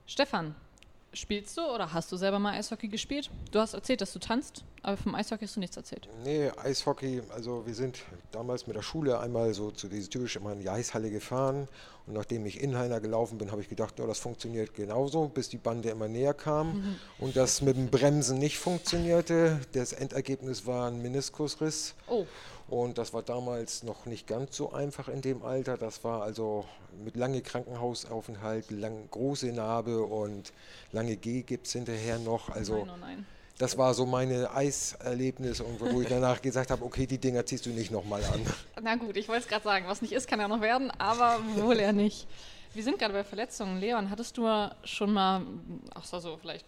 Stefan, spielst du oder hast du selber mal Eishockey gespielt? Du hast erzählt, dass du tanzt, aber vom Eishockey hast du nichts erzählt. Nee, Eishockey, also wir sind damals mit der Schule einmal so zu dieser typisch immer in die Eishalle gefahren und nachdem ich Inliner gelaufen bin, habe ich gedacht, oh, das funktioniert genauso, bis die Bande immer näher kam und das mit dem Bremsen nicht funktionierte. Das Endergebnis war ein Meniskusriss Oh, und das war damals noch nicht ganz so einfach in dem Alter. Das war also mit lange Krankenhausaufenthalt, lang, große Narbe und lange G-Gips hinterher noch. Also nein, oh nein. das war so meine Eiserlebnis und wo ich danach gesagt habe, okay, die Dinger ziehst du nicht nochmal an. [laughs] Na gut, ich wollte es gerade sagen, was nicht ist, kann ja noch werden, aber wohl eher nicht. Wir sind gerade bei Verletzungen. Leon, hattest du schon mal, ach so, vielleicht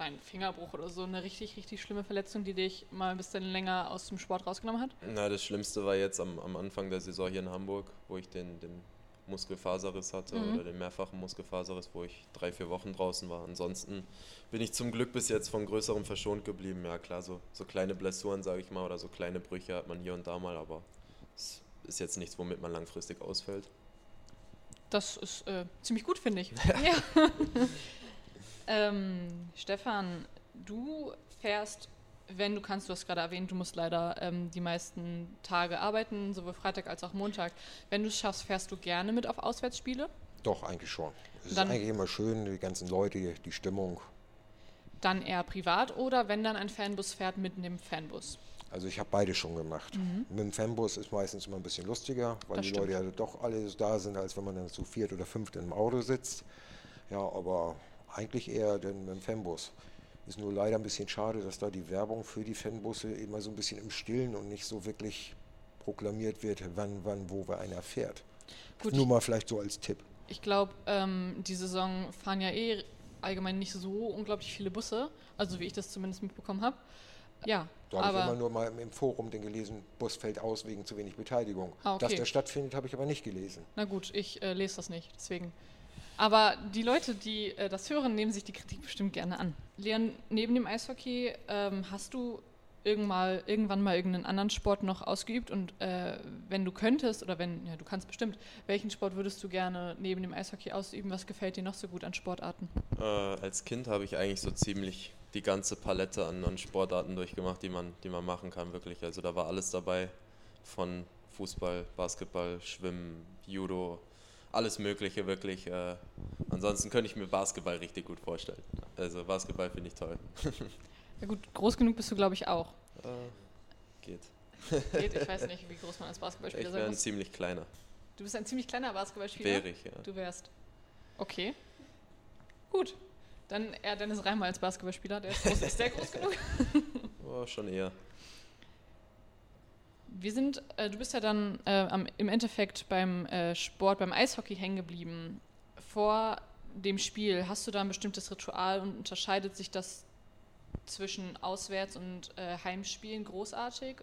kleinen Fingerbruch oder so, eine richtig, richtig schlimme Verletzung, die dich mal ein bisschen länger aus dem Sport rausgenommen hat? Na, das Schlimmste war jetzt am, am Anfang der Saison hier in Hamburg, wo ich den, den Muskelfaserriss hatte Mhm. oder den mehrfachen Muskelfaserriss, wo ich drei, vier Wochen draußen war. Ansonsten bin ich zum Glück bis jetzt von größerem verschont geblieben. Ja klar, so, so kleine Blessuren, sage ich mal, oder so kleine Brüche hat man hier und da mal, aber es ist jetzt nichts, womit man langfristig ausfällt. Das ist äh, ziemlich gut, finde ich. [laughs] Ja. [laughs] ähm, Stefan, du fährst, wenn du kannst, du hast gerade erwähnt, du musst leider ähm, die meisten Tage arbeiten, sowohl Freitag als auch Montag. Wenn du es schaffst, fährst du gerne mit auf Auswärtsspiele? Doch, eigentlich schon. Es ist Dann- eigentlich immer schön, die ganzen Leute, die- Stimmung. Dann eher privat oder wenn dann ein Fanbus fährt, mitten im Fanbus? Also ich habe beide schon gemacht. Mit dem Fanbus ist meistens immer ein bisschen lustiger, weil Das die stimmt. Leute ja doch alle da sind, als wenn man dann zu viert oder fünft im Auto sitzt. Ja, aber eigentlich eher den, mit dem Fanbus. Ist nur leider ein bisschen schade, dass da die Werbung für die Fanbusse immer so ein bisschen im Stillen und nicht so wirklich proklamiert wird, wann, wann, wo wer einer fährt. Gut, Nur mal vielleicht so als Tipp. Ich glaube, ähm, die Saison fahren ja eh allgemein nicht so unglaublich viele Busse, also wie ich das zumindest mitbekommen habe. Ja, Da habe ich immer nur mal im Forum den gelesen, Bus fällt aus wegen zu wenig Beteiligung. Ah, okay. Dass der stattfindet, habe ich aber nicht gelesen. na gut, ich äh, lese das nicht, deswegen. Aber die Leute, die äh, das hören, nehmen sich die Kritik bestimmt gerne an. Leon, neben dem Eishockey ähm, hast du irgendwann, irgendwann mal irgendeinen anderen Sport noch ausgeübt und äh, wenn du könntest oder wenn, ja, du kannst bestimmt, welchen Sport würdest du gerne neben dem Eishockey ausüben? Was gefällt dir noch so gut an Sportarten? Äh, als Kind habe ich eigentlich so ziemlich die ganze Palette an, an Sportarten durchgemacht, die man, die man machen kann, wirklich. Also da war alles dabei, von Fußball, Basketball, Schwimmen, Judo, alles Mögliche, wirklich. Äh, ansonsten könnte ich mir Basketball richtig gut vorstellen. Also Basketball finde ich toll. [laughs] Ja gut, groß genug bist du, glaube ich, auch. Äh, geht. Geht, ich weiß [laughs] nicht, wie groß man als Basketballspieler Ich sein wäre ein muss. ziemlich kleiner. Du bist ein ziemlich kleiner Basketballspieler. Wäre ich, ja. Du wärst. Okay. Gut. Dann eher Dennis Reimer als Basketballspieler. Der ist, groß, ist der groß genug? [laughs] Oh, schon eher. Wir sind, äh, du bist ja dann äh, am, im Endeffekt beim äh, Sport, beim Eishockey hängen geblieben. Vor dem Spiel, hast du da ein bestimmtes Ritual und unterscheidet sich das zwischen Auswärts- und äh, Heimspielen großartig?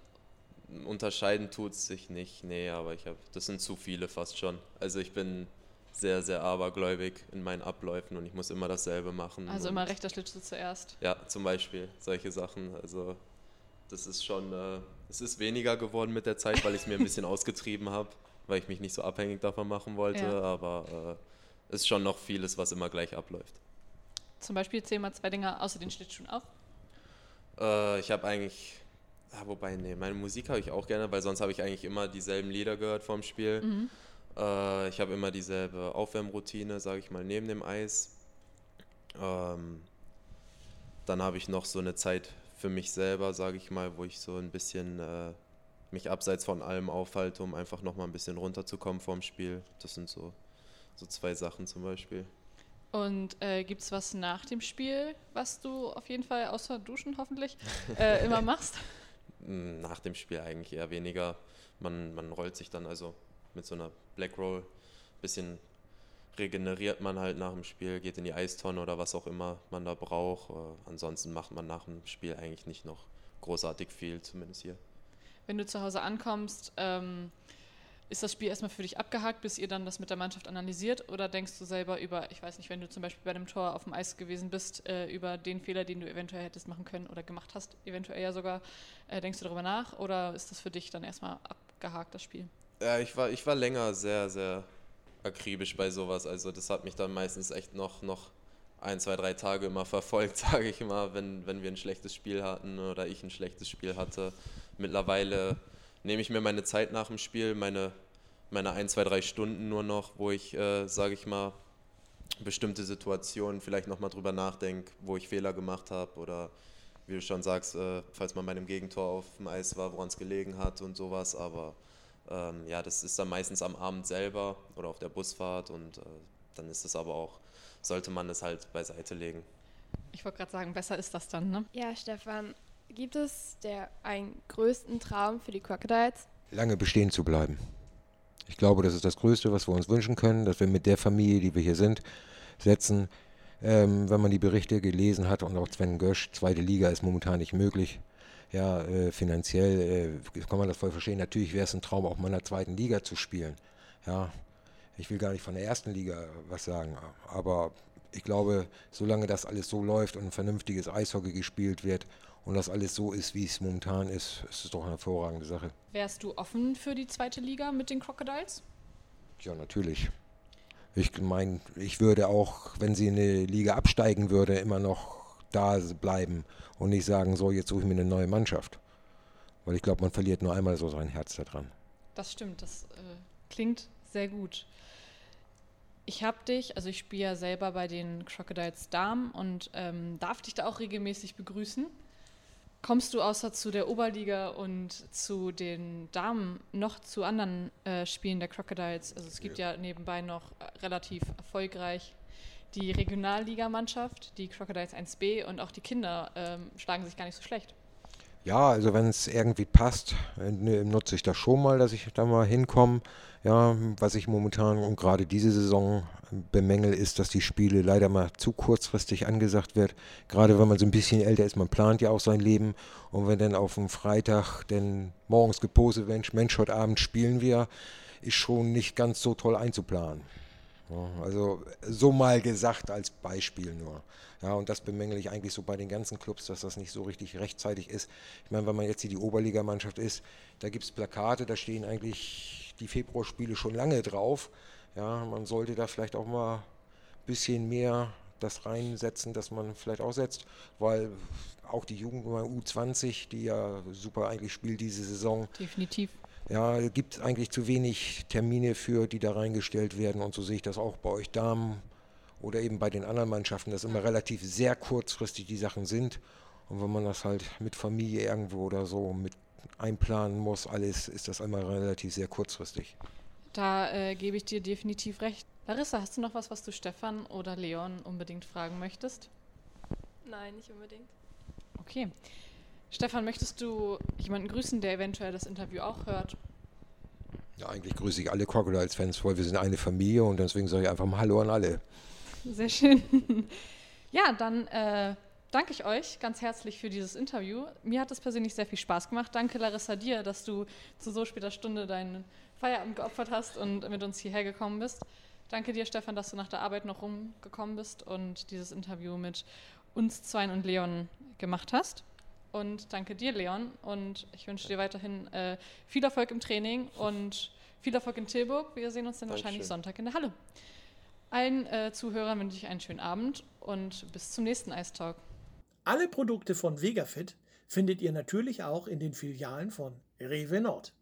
Unterscheiden tut es sich nicht, nee, aber ich habe, das sind zu viele fast schon. Also ich bin sehr, sehr abergläubig in meinen Abläufen und ich muss immer dasselbe machen. Also immer rechter Schlittschuh zuerst. Ja, zum Beispiel solche Sachen. Also das ist schon, äh, es ist weniger geworden mit der Zeit, weil ich es mir ein bisschen [laughs] ausgetrieben habe, weil ich mich nicht so abhängig davon machen wollte, Ja. aber äh, es ist schon noch vieles, was immer gleich abläuft. Zum Beispiel zähl mal zwei Dinge außer den Schlittschuhen auf. Äh, ich habe eigentlich, ah, wobei, nee, meine Musik habe ich auch gerne, weil sonst habe ich eigentlich immer dieselben Lieder gehört vorm Spiel. Mhm. Äh, ich habe immer dieselbe Aufwärmroutine, sage ich mal, neben dem Eis. Ähm, dann habe ich noch so eine Zeit für mich selber, sage ich mal, wo ich so ein bisschen äh, mich abseits von allem aufhalte, um einfach nochmal ein bisschen runterzukommen vorm Spiel. Das sind so, so zwei Sachen zum Beispiel. Und äh, gibt es was nach dem Spiel, was du auf jeden Fall, außer Duschen hoffentlich, [laughs] äh, immer machst? Mm, Nach dem Spiel eigentlich eher weniger. Man, man rollt sich dann also mit so einer Black Roll bisschen regeneriert man halt nach dem Spiel, geht in die Eistonne oder was auch immer man da braucht. Äh, ansonsten macht man nach dem Spiel eigentlich nicht noch großartig viel, zumindest hier. Wenn du zu Hause ankommst, ähm, ist das Spiel erstmal für dich abgehakt, bis ihr dann das mit der Mannschaft analysiert? Oder denkst du selber über, ich weiß nicht, wenn du zum Beispiel bei dem Tor auf dem Eis gewesen bist, äh, über den Fehler, den du eventuell hättest machen können oder gemacht hast, eventuell ja sogar, äh, denkst du darüber nach? Oder ist das für dich dann erstmal abgehakt, das Spiel? Ja, ich war, ich war länger sehr, sehr akribisch bei sowas. Also das hat mich dann meistens echt noch, noch ein, zwei, drei Tage immer verfolgt, [laughs] sage ich mal, wenn, wenn wir ein schlechtes Spiel hatten oder ich ein schlechtes Spiel hatte. Mittlerweile nehme ich mir meine Zeit nach dem Spiel, meine, meine ein, zwei, drei Stunden nur noch, wo ich, äh, sage ich mal, bestimmte Situationen vielleicht nochmal drüber nachdenke, wo ich Fehler gemacht habe oder wie du schon sagst, äh, falls man bei einem Gegentor auf dem Eis war, woran es gelegen hat und sowas, aber ähm, ja, das ist dann meistens am Abend selber oder auf der Busfahrt und äh, dann ist es aber auch, sollte man es halt beiseite legen. Ich wollte gerade sagen, besser ist das dann, ne? Ja, Stefan, gibt es der einen größten Traum für die Crocodiles? lange bestehen zu bleiben. Ich glaube, das ist das Größte, was wir uns wünschen können, dass wir mit der Familie, die wir hier sind, setzen. Ähm, wenn man die Berichte gelesen hat und auch Sven Gösch, zweite Liga ist momentan nicht möglich. Ja, äh, finanziell äh, kann man das voll verstehen. Natürlich wäre es ein Traum, auch mal in der zweiten Liga zu spielen. Ja, ich will gar nicht von der ersten Liga was sagen, aber ich glaube, solange das alles so läuft und ein vernünftiges Eishockey gespielt wird und das alles so ist, wie es momentan ist, ist es doch eine hervorragende Sache. Wärst du offen für die zweite Liga mit den Crocodiles? Ja, natürlich. Ich meine, ich würde auch, wenn sie in eine Liga absteigen würde, immer noch da bleiben und nicht sagen, so, jetzt suche ich mir eine neue Mannschaft. Weil ich glaube, man verliert nur einmal so sein Herz daran. Das stimmt, das äh, klingt sehr gut. Ich habe dich, also ich spiele ja selber bei den Crocodiles Damen und ähm, darf dich da auch regelmäßig begrüßen. Kommst du außer zu der Oberliga und zu den Damen noch zu anderen äh, Spielen der Crocodiles? Also es gibt ja, nebenbei noch äh, relativ erfolgreich die Regionalligamannschaft, die Crocodiles 1b und auch die Kinder ähm, schlagen sich gar nicht so schlecht. Ja, also wenn es irgendwie passt, äh, ne, nutze ich das schon mal, dass ich da mal hinkomme. Ja, was ich momentan und gerade diese Saison bemängel, ist, dass die Spiele leider mal zu kurzfristig angesagt wird. Gerade wenn man so ein bisschen älter ist, man plant ja auch sein Leben. Und wenn dann auf dem Freitag dann morgens gepostet wird, Mensch, heute Abend spielen wir, ist schon nicht ganz so toll einzuplanen. Ja, also so mal gesagt als Beispiel nur. Ja, und das bemängel ich eigentlich so bei den ganzen Clubs, dass das nicht so richtig rechtzeitig ist. Ich meine, wenn man jetzt hier die Oberligamannschaft ist, da gibt es Plakate, da stehen eigentlich die Februarspiele schon lange drauf. Ja, man sollte da vielleicht auch mal ein bisschen mehr das reinsetzen, dass man vielleicht aussetzt, weil auch die Jugend U20, die ja super eigentlich spielt diese Saison, Definitiv. Ja, gibt es eigentlich zu wenig Termine für, die da reingestellt werden. Und so sehe ich das auch bei euch Damen oder eben bei den anderen Mannschaften, dass immer relativ sehr kurzfristig die Sachen sind. Und wenn man das halt mit Familie irgendwo oder so mit einplanen muss, alles, ist das immer relativ sehr kurzfristig. Da äh, gebe ich dir definitiv recht. Larissa, hast du noch was, was du Stefan oder Leon unbedingt fragen möchtest? Nein, nicht unbedingt. Okay. Stefan, möchtest du jemanden grüßen, der eventuell das Interview auch hört? Ja, eigentlich grüße ich alle Crocodiles-Fans voll. Wir sind eine Familie und deswegen sage ich einfach mal Hallo an alle. Sehr schön. [laughs] ja, dann äh, danke ich euch ganz herzlich für dieses Interview. Mir hat es persönlich sehr viel Spaß gemacht. Danke, Larissa, dir, dass du zu so später Stunde deinen Feierabend geopfert hast und mit uns hierher gekommen bist. Danke dir, Stefan, dass du nach der Arbeit noch rumgekommen bist und dieses Interview mit uns Zweien und Leon gemacht hast. Und danke dir, Leon. Und ich wünsche dir weiterhin äh, viel Erfolg im Training [laughs] und viel Erfolg in Tilburg. Wir sehen uns dann Dankeschön. wahrscheinlich Sonntag in der Halle. Allen äh, Zuhörern wünsche ich einen schönen Abend und bis zum nächsten Ice Talk. Alle Produkte von Vegafit findet ihr natürlich auch in den Filialen von Rewe Nord.